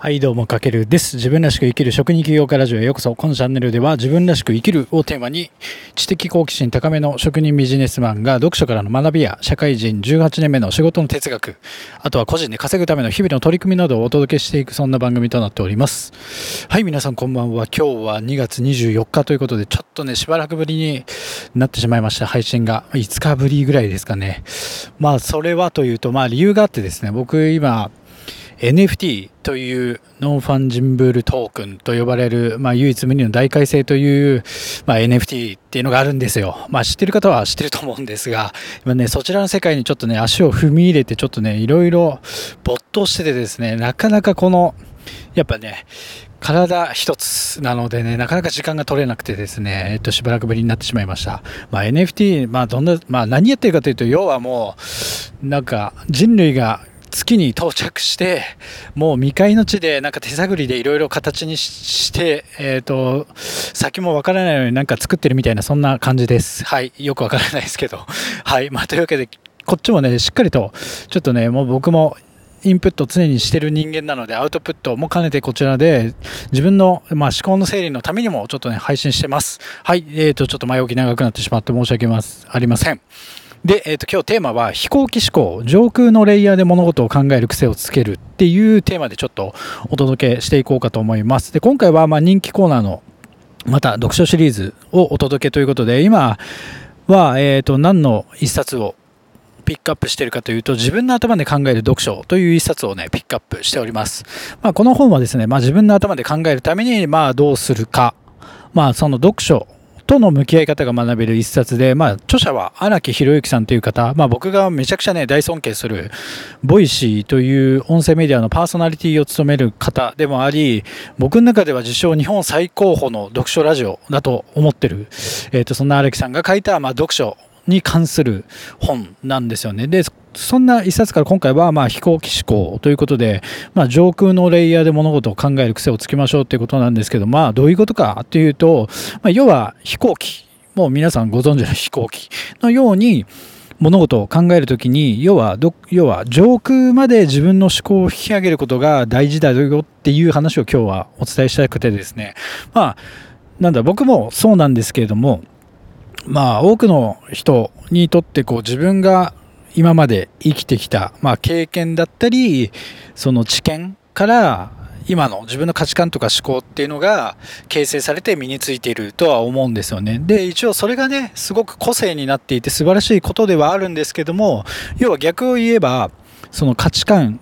はいどうもかけるです。自分らしく生きる職人起業家ラジオへようこそ。このチャンネルでは自分らしく生きるをテーマに知的好奇心高めの職人ビジネスマンが読書からの学びや社会人18年目の仕事の哲学あとは個人で稼ぐための日々の取り組みなどをお届けしていくそんな番組となっております。はい皆さんこんばんは。今日は2月24日ということでちょっとねしばらくぶりになってしまいました。配信が5日ぶりぐらいですかね。まあそれはというとまあ理由があってですね僕今 NFT という non-fungible token と呼ばれる、まあ、唯一無二の代替性という、まあ、NFT っていうのがあるんですよ。まあ、知ってる方は知ってると思うんですが、今ね、そちらの世界にちょっとね、足を踏み入れて、ちょっとね、いろいろ没頭しててですね、なかなかこの、やっぱね、体一つなのでね、なかなか時間が取れなくてですね、えっと、しばらくぶりになってしまいました。まあ、NFT、まあ、どんな、まあ、何やってるかというと、要はもう、なんか、人類が月に到着して、もう未開の地でなんか手探りでいろいろ形にして、えっ、ー、と、先もわからないようになんか作ってるみたいなそんな感じです。はい。よくわからないですけど。はい。まあ、というわけで、こっちもね、しっかりと、ちょっとね、もう僕もインプット常にしてる人間なので、アウトプットも兼ねてこちらで、自分の、まあ、思考の整理のためにもちょっとね、配信してます。はい。えっ、ー、と、ちょっと前置き長くなってしまって申し訳ありません。で、えーと、今日テーマは飛行機思考上空のレイヤーで物事を考える癖をつけるっていうテーマでちょっとお届けしていこうかと思います。で今回はま人気コーナーのまた読書シリーズをお届けということで今は、えーと、何の一冊をピックアップしているかというと自分の頭で考える読書という一冊をねピックアップしております、まあ、この本はですね、まあ、自分の頭で考えるためにまあどうするか。まあその読書との向き合い方が学べる一冊で、まあ、著者は荒木博行さんという方、まあ、僕がめちゃくちゃね、大尊敬する、 Voicy という音声メディアのパーソナリティを務める方でもあり、僕の中では自称日本最高峰の読書ラジオだと思ってる、えっ、ー、と、そんな荒木さんが書いた、まあ、読書に関する本なんですよね。で、そんな一冊から今回はまあ飛行機思考ということで、まあ、上空のレイヤーで物事を考える癖をつけましょうということなんですけど、まあ、どういうことかというと、まあ、要は飛行機、もう皆さんご存知の飛行機のように、物事を考えるときに、要は、要は上空まで自分の思考を引き上げることが大事だよっていう話を今日はお伝えしたくてですね、まあ、なんだ、僕もそうなんですけれども、まあ、多くの人にとってこう自分が今まで生きてきた、まあ、経験だったりその知見から今の自分の価値観とか思考っていうのが形成されて身についているとは思うんですよね。で、一応それがね、すごく個性になっていて素晴らしいことではあるんですけども、要は逆を言えば、その価値観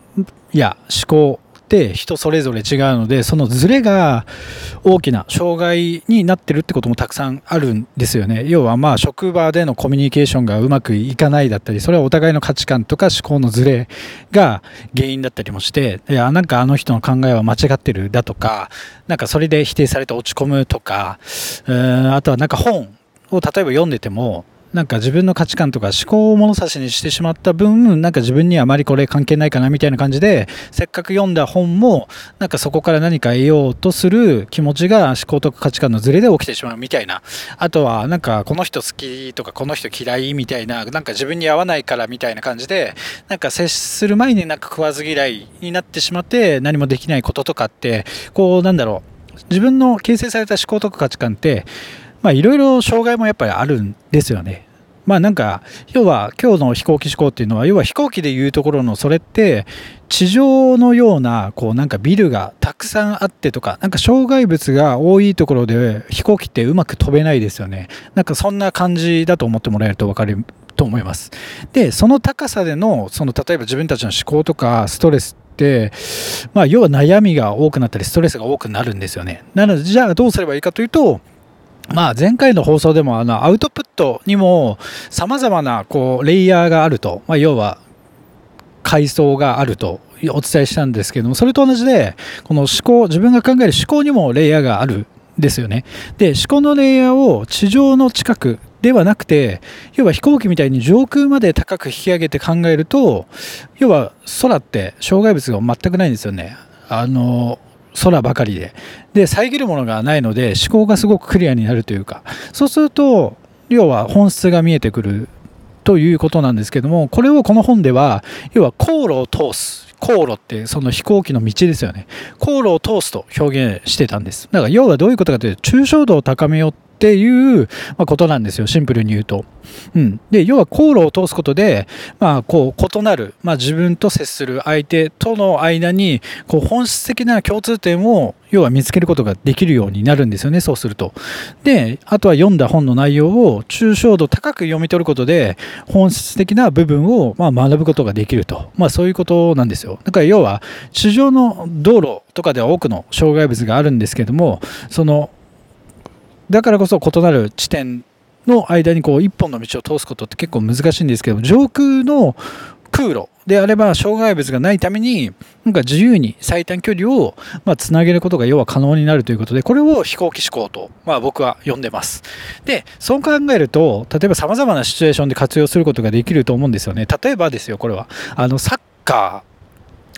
や思考って人それぞれ違うので、そのズレが大きな障害になってるってこともたくさんあるんですよね。要はまあ職場でのコミュニケーションがうまくいかないだったり、それはお互いの価値観とか思考のズレが原因だったりもして、いや、なんかあの人の考えは間違ってるだとか、なんかそれで否定されて落ち込むとか、あとはなんか本を例えば読んでても、なんか自分の価値観とか思考を物差しにしてしまった分、なんか自分にはあまりこれ関係ないかなみたいな感じで、せっかく読んだ本も、なんかそこから何か得ようとする気持ちが思考とか価値観のズレで起きてしまうみたいな。あとは、なんかこの人好きとかこの人嫌いみたいな、なんか自分に合わないからみたいな感じで、なんか接する前になんか食わず嫌いになってしまって何もできないこととかって、こうなんだろう、自分の形成された思考とか価値観って、まあいろいろ障害もやっぱりあるんですよね。まあなんか、要は今日の飛行機思考っていうのは、要は飛行機でいうところのそれって、地上のような、こうなんかビルがたくさんあってとか、なんか障害物が多いところで飛行機ってうまく飛べないですよね。なんかそんな感じだと思ってもらえると分かると思います。で、その高さでの、その例えば自分たちの思考とかストレスって、まあ要は悩みが多くなったりストレスが多くなるんですよね。なのでじゃあどうすればいいかというと、まあ、前回の放送でもあのアウトプットにも様々なこうレイヤーがあると、まあ、要は階層があるとお伝えしたんですけどもそれと同じでこの思考自分が考える思考にもレイヤーがあるんですよね。で思考のレイヤーを地上の近くではなくて要は飛行機みたいに上空まで高く引き上げて考えると要は空って障害物が全くないんですよね。あの空ばかりで。で、遮るものがないので思考がすごくクリアになるというか、そうすると、要は本質が見えてくるということなんですけども、これをこの本では、要は航路を通す。航路ってその飛行機の道ですよね。航路を通すと表現してたんです。だから要はどういうことかというと、抽象度を高めようっていう、ことなんですよ、シンプルに言うと。うん、で要は航路を通すことで、まあ、こう異なる、まあ、自分と接する相手との間にこう本質的な共通点を要は見つけることができるようになるんですよね、そうすると。で、あとは読んだ本の内容を抽象度高く読み取ることで、本質的な部分をま学ぶことができると。まあそういうことなんですよ。だから要は、地上の道路とかでは多くの障害物があるんですけども、そのだからこそ異なる地点の間にこう一本の道を通すことって結構難しいんですけど上空の空路であれば障害物がないためになんか自由に最短距離をまあつなげることが要は可能になるということでこれを飛行機思考とまあ僕は呼んでます。でそう考えると例えばさまざまなシチュエーションで活用することができると思うんですよね。例えばですよこれはあのサッカー。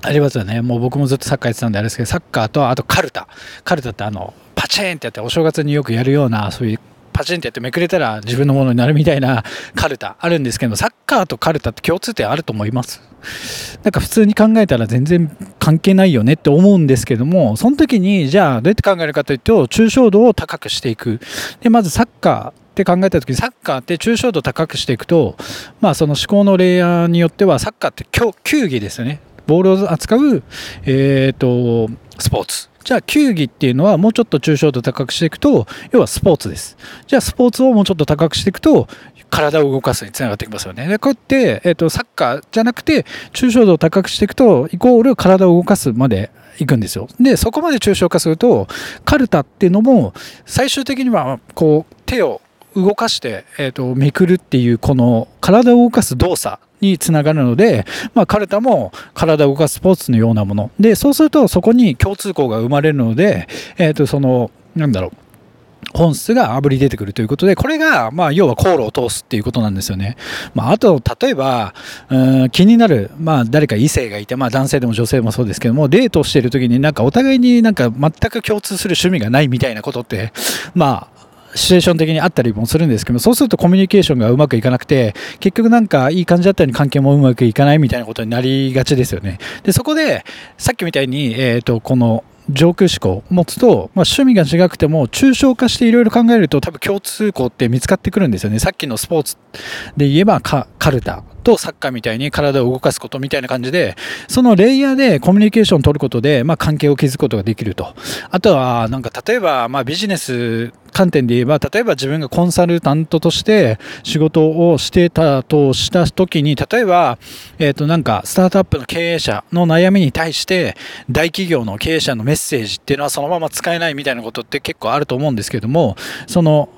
ありますよね。もう僕もずっとサッカーやってたんであれですけどサッカーとあとカルタ。カルタってあのパチンってやってお正月によくやるようなそういうパチンってやってめくれたら自分のものになるみたいなカルタあるんですけどサッカーとカルタって共通点あると思います？なんか普通に考えたら全然関係ないよねって思うんですけどもその時にじゃあどうやって考えるかというと抽象度を高くしていく。でまずサッカーって考えた時にサッカーって抽象度高くしていくとまあその思考のレイヤーによってはサッカーって球技ですよね。ボールを扱う、えーとスポーツ。じゃあ球技っていうのはもうちょっと抽象度高くしていくと要はスポーツです。じゃあスポーツをもうちょっと高くしていくと体を動かすにつながってきますよね。でこうやって、えーと、サッカーじゃなくて抽象度を高くしていくとイコール体を動かすまでいくんですよ。でそこまで抽象化するとカルタっていうのも最終的にはこう手を動かして、えーとめくるっていうこの体を動かす動作につながるので、まあ、カルタも体を動かすスポーツのようなものでそうするとそこに共通項が生まれるので、えー、とそのなんだろう本質があぶり出てくるということで、これが、まあ、要は航路を通すっていうことなんですよね。まあ、あと、例えば、うん気になる、まあ、誰か異性がいて、まあ、男性でも女性もそうですけども、デートしてる時になんかお互いになんか全く共通する趣味がないみたいなことって、まあ、シチュエーション的にあったりもするんですけどそうするとコミュニケーションがうまくいかなくて結局なんかいい感じだったのに関係もうまくいかないみたいなことになりがちですよね。でそこでさっきみたいに、えーと、この上空思考を持つと、まあ、趣味が違くても抽象化していろいろ考えると多分共通項って見つかってくるんですよね。さっきのスポーツで言えばカルタ。とサッカーみたいに体を動かすことみたいな感じで、そのレイヤーでコミュニケーションを取ることで、まあ、関係を築くことができると。あとは、なんか例えば、まあ、ビジネス観点で言えば、例えば自分がコンサルタントとして仕事をしてたとした時に、例えば、えっ、ー、と、なんか、スタートアップの経営者の悩みに対して、大企業の経営者のメッセージっていうのはそのまま使えないみたいなことって結構あると思うんですけども、その、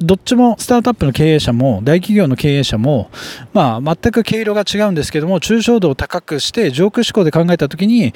どっちもスタートアップの経営者も大企業の経営者も、まあ、全く毛色が違うんですけども抽象度を高くして上空思考で考えた時に、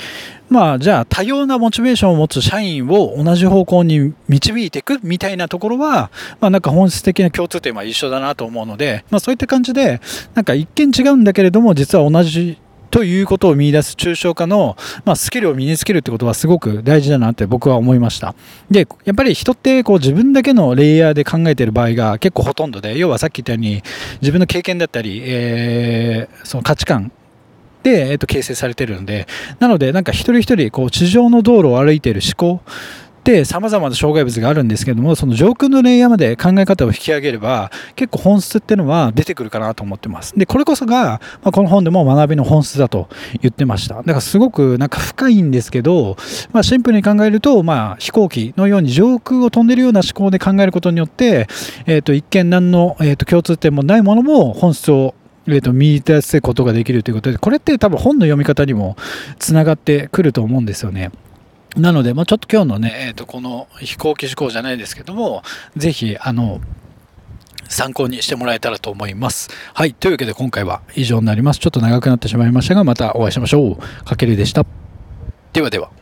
まあ、じゃあ多様なモチベーションを持つ社員を同じ方向に導いていくみたいなところは、まあ、なんか本質的な共通点は一緒だなと思うので、まあ、そういった感じでなんか一見違うんだけれども実は同じということを見出す抽象化の、まあ、スキルを身につけるってことはすごく大事だなって僕は思いました。で、やっぱり人ってこう自分だけのレイヤーで考えてる場合が結構ほとんどで、要はさっき言ったように自分の経験だったり、えー、その価値観で、えっと、形成されてるので、なので、なんか一人一人、こう、地上の道路を歩いている思考って様々な障害物があるんですけども、その上空のレイヤーまで考え方を引き上げれば、結構本質っていうのは出てくるかなと思ってます。で、これこそが、まあ、この本でも学びの本質だと言ってました。だからすごくなんか深いんですけど、まあ、シンプルに考えると、まあ、飛行機のように上空を飛んでるような思考で考えることによって、えっ、ー、と、一見何の、えー、と共通点もないものも本質をえーと、見出すことができるということで、これって多分本の読み方にもつながってくると思うんですよね。なので、まあ、ちょっと今日のね、えー、とこの飛行機事故じゃないですけども、ぜひ、あの、参考にしてもらえたらと思います。はい。というわけで今回は以上になります。ちょっと長くなってしまいましたが、またお会いしましょう。かけるでした。ではでは。